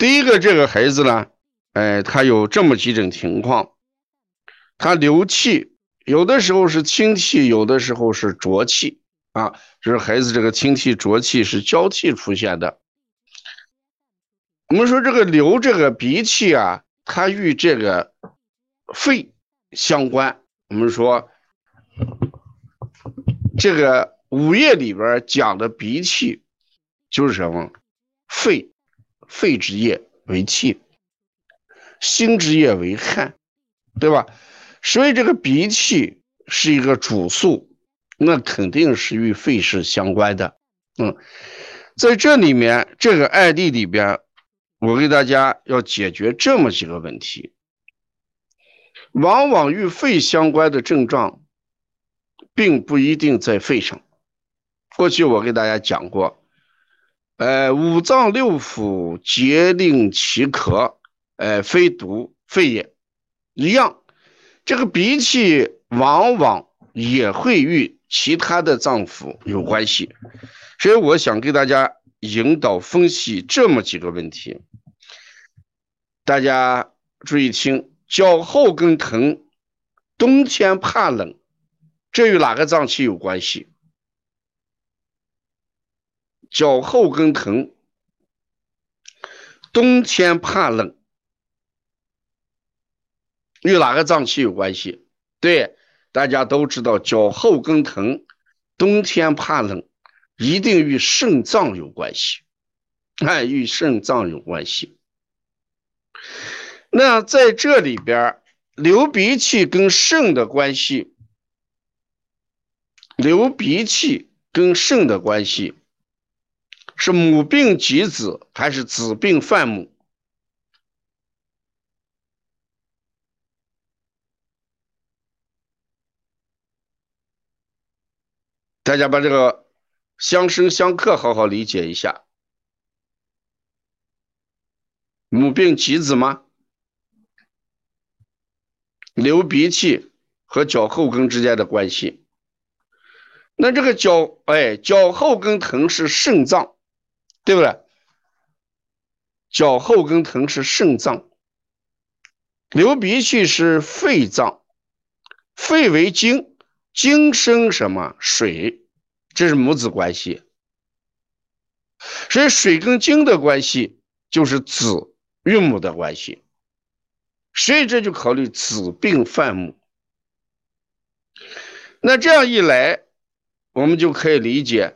第一个，这个孩子呢，哎，他有这么几种情况，他流气，有的时候是清气，有的时候是浊气啊，就是孩子这个清气浊气是交替出现的。我们说这个流这个鼻气啊，它与这个肺相关。我们说这个五液里边讲的鼻气，就是什么？肺，肺之液为气，心之液为汗，对吧？所以这个鼻气是一个主诉，那肯定是与肺是相关的。嗯，在这里面这个案例里边。我给大家要解决这么几个问题，往往与肺相关的症状，并不一定在肺上。过去我给大家讲过，呃，五脏六腑皆令其咳，呃，非毒肺也，一样。这个鼻涕往往也会与其他的脏腑有关系，所以我想给大家引导分析这么几个问题。大家注意听，脚后跟疼，冬天怕冷，这与哪个脏器有关系？脚后跟疼，冬天怕冷，与哪个脏器有关系？对，大家都知道，脚后跟疼，冬天怕冷，一定与肾脏有关系，哎，与肾脏有关系。那在这里边，流鼻涕跟肾的关系，流鼻涕跟肾的关系是母病及子还是子病犯母？大家把这个相生相克好好理解一下，母病及子吗？流鼻涕和脚后跟之间的关系，那这个脚哎，脚后跟疼是肾脏，对不对？脚后跟疼是肾脏，流鼻涕是肺脏，肺为精，精生什么水？这是母子关系，所以水跟精的关系就是子与母的关系。所以这就考虑子病犯母，那这样一来，我们就可以理解，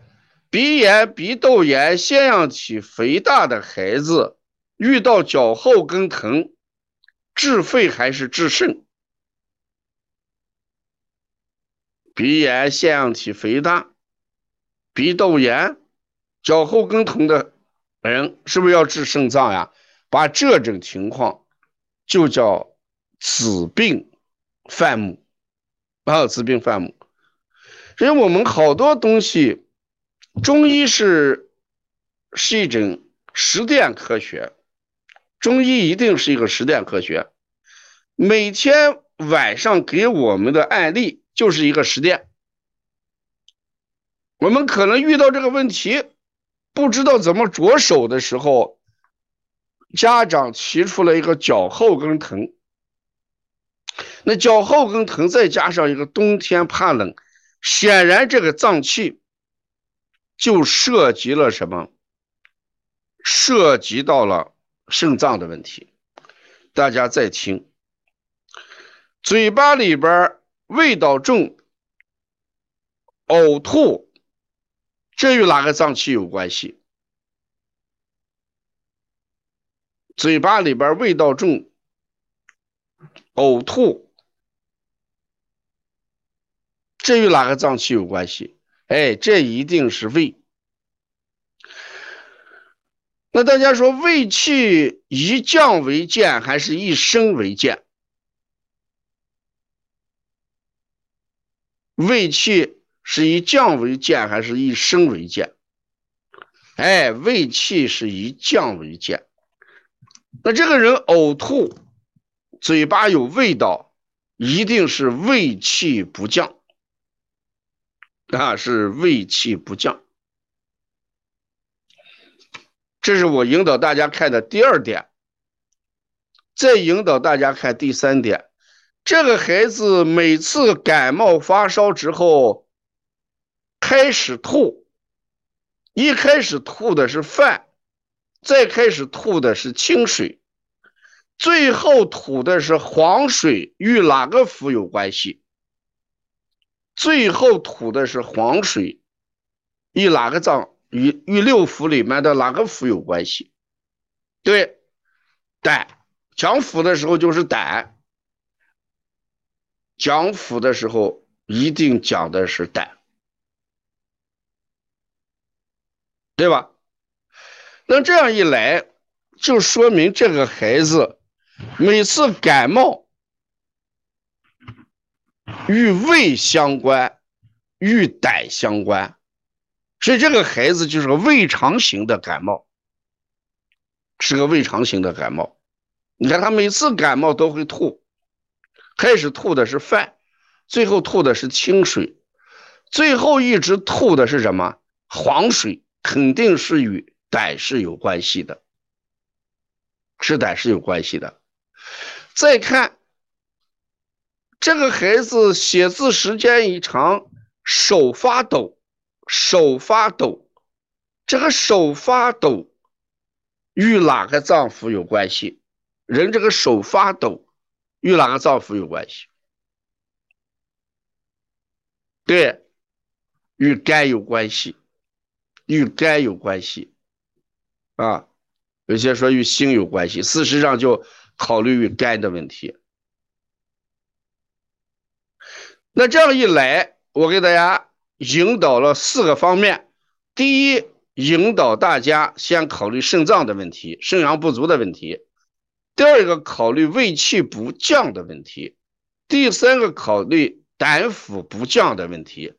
鼻炎、鼻窦炎、腺样体肥大的孩子遇到脚后跟疼，治肺还是治肾？鼻炎、腺样体肥大、鼻窦炎、脚后跟疼的人，是不是要治肾脏呀？把这种情况。就叫子病犯母啊，子病犯母。所以我们好多东西，中医是是一种实践科学，中医一定是一个实践科学。每天晚上给我们的案例就是一个实践。我们可能遇到这个问题，不知道怎么着手的时候。家长提出了一个脚后跟疼，那脚后跟疼再加上一个冬天怕冷，显然这个脏器就涉及了什么？涉及到了肾脏的问题。大家再听，嘴巴里边味道重，呕吐，这与哪个脏器有关系？嘴巴里边味道重，呕吐，这与哪个脏器有关系？哎，这一定是胃。那大家说，胃气以降为健，还是一升为健？胃气是以降为健，还是以升为健？哎，胃气是以降为健。那这个人呕吐，嘴巴有味道，一定是胃气不降，那，是胃气不降。这是我引导大家看的第二点。再引导大家看第三点，这个孩子每次感冒发烧之后开始吐，一开始吐的是饭，再开始吐的是清水，最后吐的是黄水，与哪个腑有关系？最后吐的是黄水，与哪个脏？与与六腑里面的哪个腑有关系？对，胆。讲腑的时候就是胆，讲腑的时候一定讲的是胆，对吧？那这样一来，就说明这个孩子每次感冒与胃相关，与胆相关，所以这个孩子就是个胃肠型的感冒，是个胃肠型的感冒。你看他每次感冒都会吐，开始吐的是饭，最后吐的是清水，最后一直吐的是什么黄水？肯定是与胆是有关系的，是胆是有关系的。再看这个孩子写字时间一长，手发抖，手发抖，这个手发抖与哪个脏腑有关系？人这个手发抖，与哪个脏腑有关系？对，与肝有关系，与肝有关系，啊，有些说与心有关系，事实上就考虑与肝的问题。那这样一来，我给大家引导了四个方面：第一，引导大家先考虑肾脏的问题，肾阳不足的问题。第二个考虑胃气不降的问题，第三个考虑胆腑不降的问题，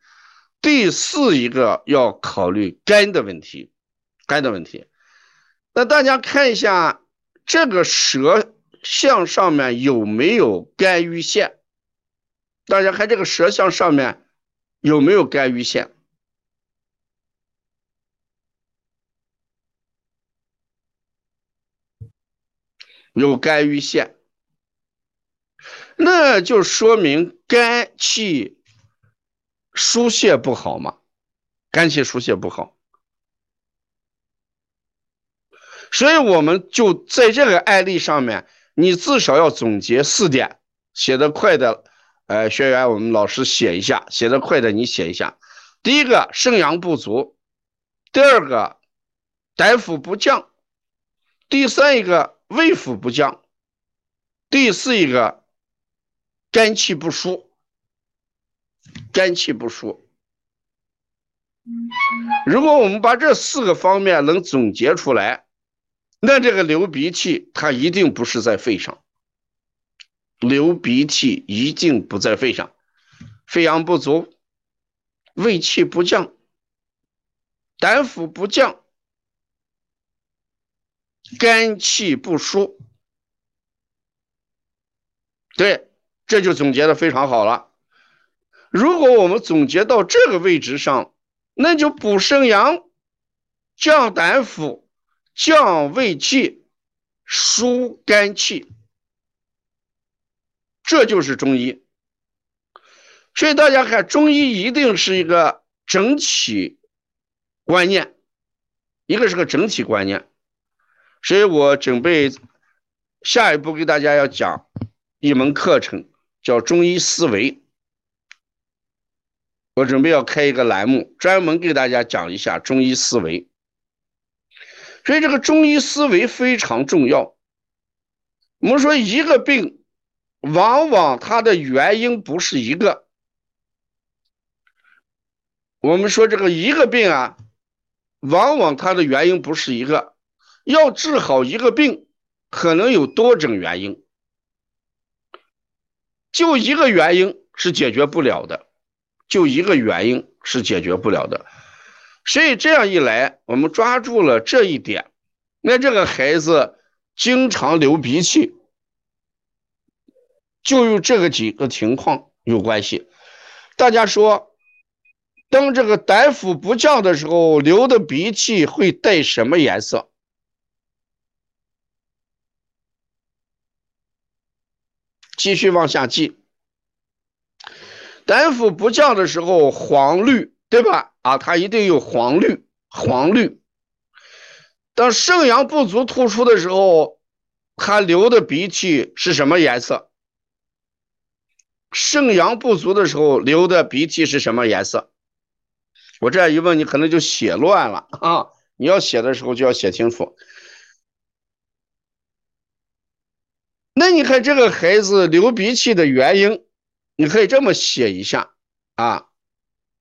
第四一个要考虑肝的问题，肝的问题。那大家看一下这个舌象上面有没有肝郁线？大家看这个舌象上面有没有肝郁线？有肝郁线，那就说明肝气疏泄不好嘛？肝气疏泄不好，所以我们就在这个案例上面，你至少要总结四点。写的快的，呃，学员我们老师写一下；写的快的你写一下。第一个，肾阳不足；第二个，胆腑不降；第三一个。胃腑不降，第四一个肝气不舒，肝气不舒。如果我们把这四个方面能总结出来，那这个流鼻涕它一定不是在肺上，流鼻涕一定不在肺上，肺阳不足，胃气不降，胆腑不降。肝气不舒，对，这就总结的非常好了。如果我们总结到这个位置上，那就补肾阳，降胆腑，降胃气，疏肝气，这就是中医。所以大家看，中医一定是一个整体观念，一个是个整体观念。所以我准备下一步给大家要讲一门课程，叫中医思维。我准备要开一个栏目，专门给大家讲一下中医思维。所以这个中医思维非常重要。我们说一个病，往往它的原因不是一个。我们说这个一个病啊，往往它的原因不是一个。要治好一个病，可能有多种原因，就一个原因是解决不了的，就一个原因是解决不了的。所以这样一来，我们抓住了这一点，那这个孩子经常流鼻涕，就与这个几个情况有关系。大家说，当这个胆腑不降的时候，流的鼻涕会带什么颜色？继续往下记。胆腑不降的时候，黄绿，对吧？啊，它一定有黄绿，黄绿。当肾阳不足突出的时候，它流的鼻涕是什么颜色？肾阳不足的时候流的鼻涕是什么颜色？我这样一问，你可能就写乱了啊！你要写的时候就要写清楚。那你看这个孩子流鼻涕的原因，你可以这么写一下啊，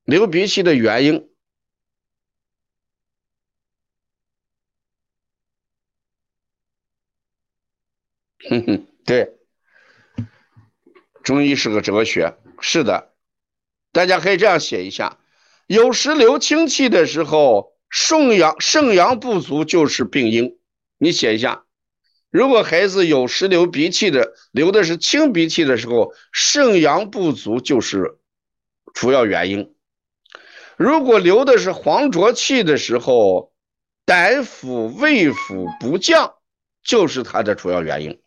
流鼻涕的原因。哼哼，对，中医是个哲学，是的，大家可以这样写一下：有时流清气的时候，肾阳肾阳不足就是病因。你写一下，如果孩子有时流鼻涕的，流的是清鼻涕的时候，肾阳不足就是主要原因。如果流的是黄浊气的时候，胆腑胃腑不降，就是它的主要原因。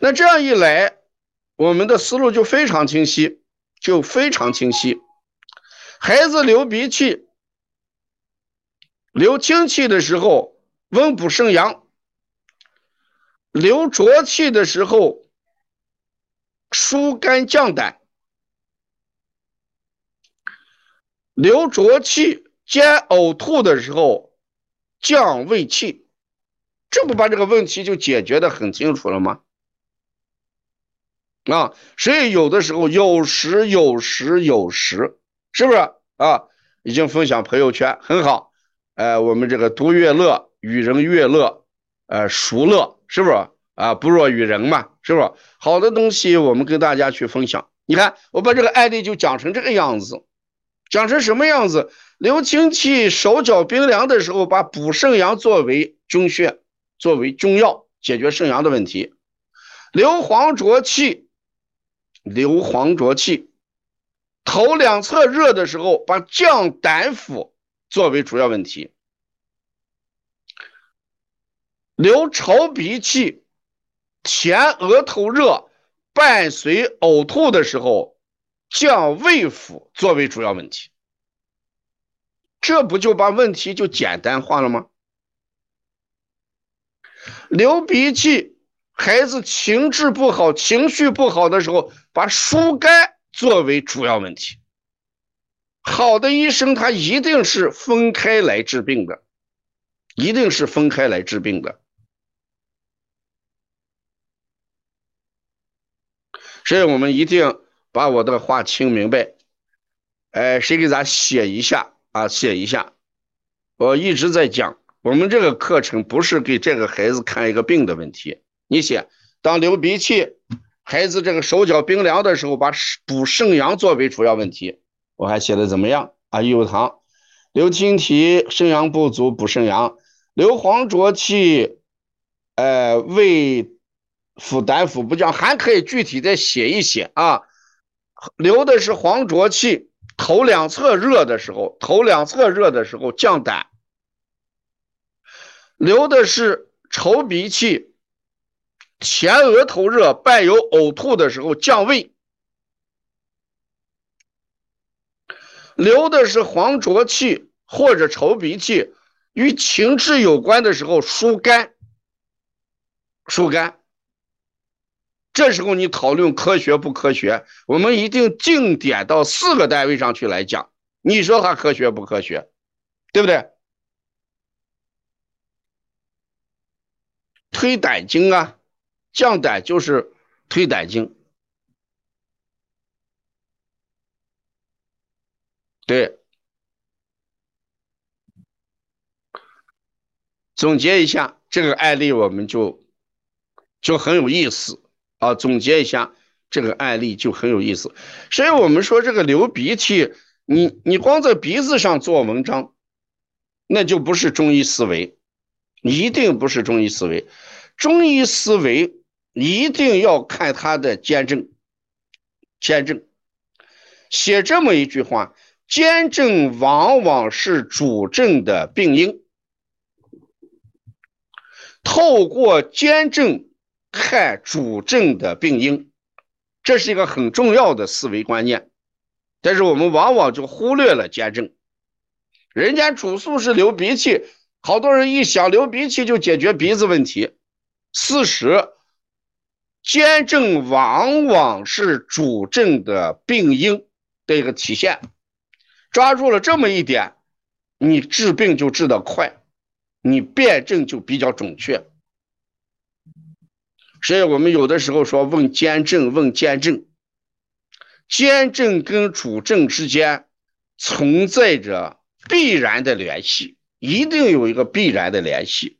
那这样一来，我们的思路就非常清晰，就非常清晰。孩子流鼻涕、流清气的时候，温补肾阳；流浊气的时候，疏肝降胆；流浊气兼呕吐的时候，降胃气。这不把这个问题就解决的很清楚了吗？啊，所以有的时候有时有时有时，是不是啊？已经分享朋友圈很好，呃，我们这个独乐乐，与人乐乐，呃，熟乐，是不是啊？不若与人嘛，是不是？好的东西我们跟大家去分享。你看，我把这个案例就讲成这个样子，讲成什么样子？流清气、手脚冰凉的时候，把补肾阳作为中穴，作为中药，解决肾阳的问题。流黄浊气。流黄浊气，头两侧热的时候，把降胆腑作为主要问题；流潮鼻气，前额头热，伴随呕吐的时候，降胃腑作为主要问题。这不就把问题就简单化了吗？流鼻涕。孩子情志不好、情绪不好的时候，把疏肝作为主要问题。好的医生他一定是分开来治病的，一定是分开来治病的。所以我们一定把我的话听明白。哎，谁给咱写一下啊？写一下。我一直在讲，我们这个课程不是给这个孩子看一个病的问题。你写，当流鼻涕，孩子这个手脚冰凉的时候，把补肾阳作为主要问题。我还写的怎么样啊？有堂，流清涕，肾阳不足，补肾阳；流黄浊气，呃，胃腹胆腑不降，还可以具体再写一写啊。流的是黄浊气，头两侧热的时候，头两侧热的时候降胆；流的是稠鼻气。前额头热伴有呕吐的时候降胃，流的是黄浊气或者稠鼻涕，与情志有关的时候疏肝，疏肝。这时候你讨论科学不科学？我们一定定点到四个单位上去来讲，你说它科学不科学？对不对？推胆经啊。降胆就是推胆经，对。总结一下这个案例，我们就就很有意思啊。总结一下这个案例就很有意思，所以我们说这个流鼻涕，你你光在鼻子上做文章，那就不是中医思维，一定不是中医思维，中医思维。一定要看他的兼症，兼症写这么一句话：兼症往往是主症的病因。透过兼症看主症的病因，这是一个很重要的思维观念。但是我们往往就忽略了兼症。人家主诉是流鼻涕，好多人一想流鼻涕就解决鼻子问题。事实，兼症往往是主症的病因的一个体现。抓住了这么一点，你治病就治得快，你辨证就比较准确。所以我们有的时候说问兼症，问兼症，兼症跟主症之间存在着必然的联系，一定有一个必然的联系。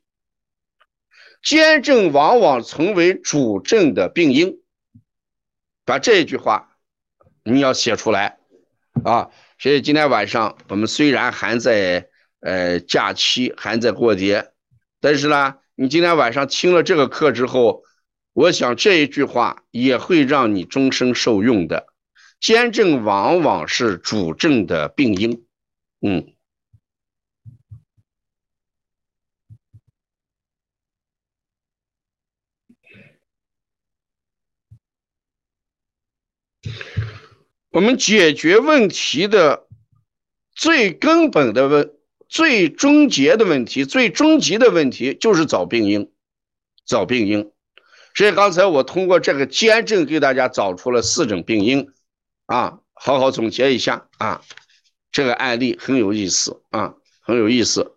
兼症往往成为主症的病因，把这一句话你要写出来啊。所以今天晚上我们虽然还在呃假期，还在过节，但是呢，你今天晚上听了这个课之后，我想这一句话也会让你终生受用的。兼症往往是主症的病因，嗯。我们解决问题的最根本的问、最终结的问题、最终极的问题，就是找病因，找病因。所以刚才我通过这个兼症给大家找出了四种病因，啊，好好总结一下啊。这个案例很有意思啊，很有意思。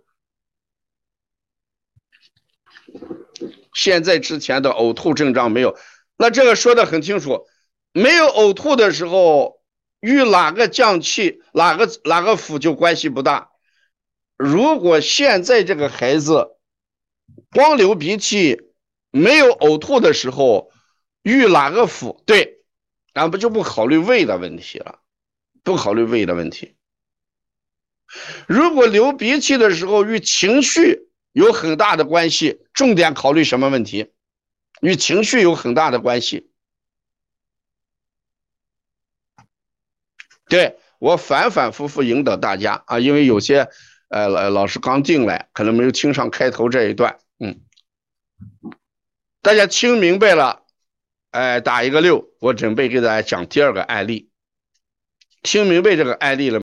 现在之前的呕吐症状没有，那这个说的很清楚，没有呕吐的时候。与哪个降气、哪个哪个腑就关系不大。如果现在这个孩子光流鼻涕，没有呕吐的时候，与哪个腑？对，咱不就不考虑胃的问题了，不考虑胃的问题。如果流鼻涕的时候与情绪有很大的关系，重点考虑什么问题？与情绪有很大的关系。对我反反复复引导大家啊，因为有些呃老师刚进来，可能没有听上开头这一段，嗯，大家听明白了，哎，打一个六，我准备给大家讲第二个案例，听明白这个案例了。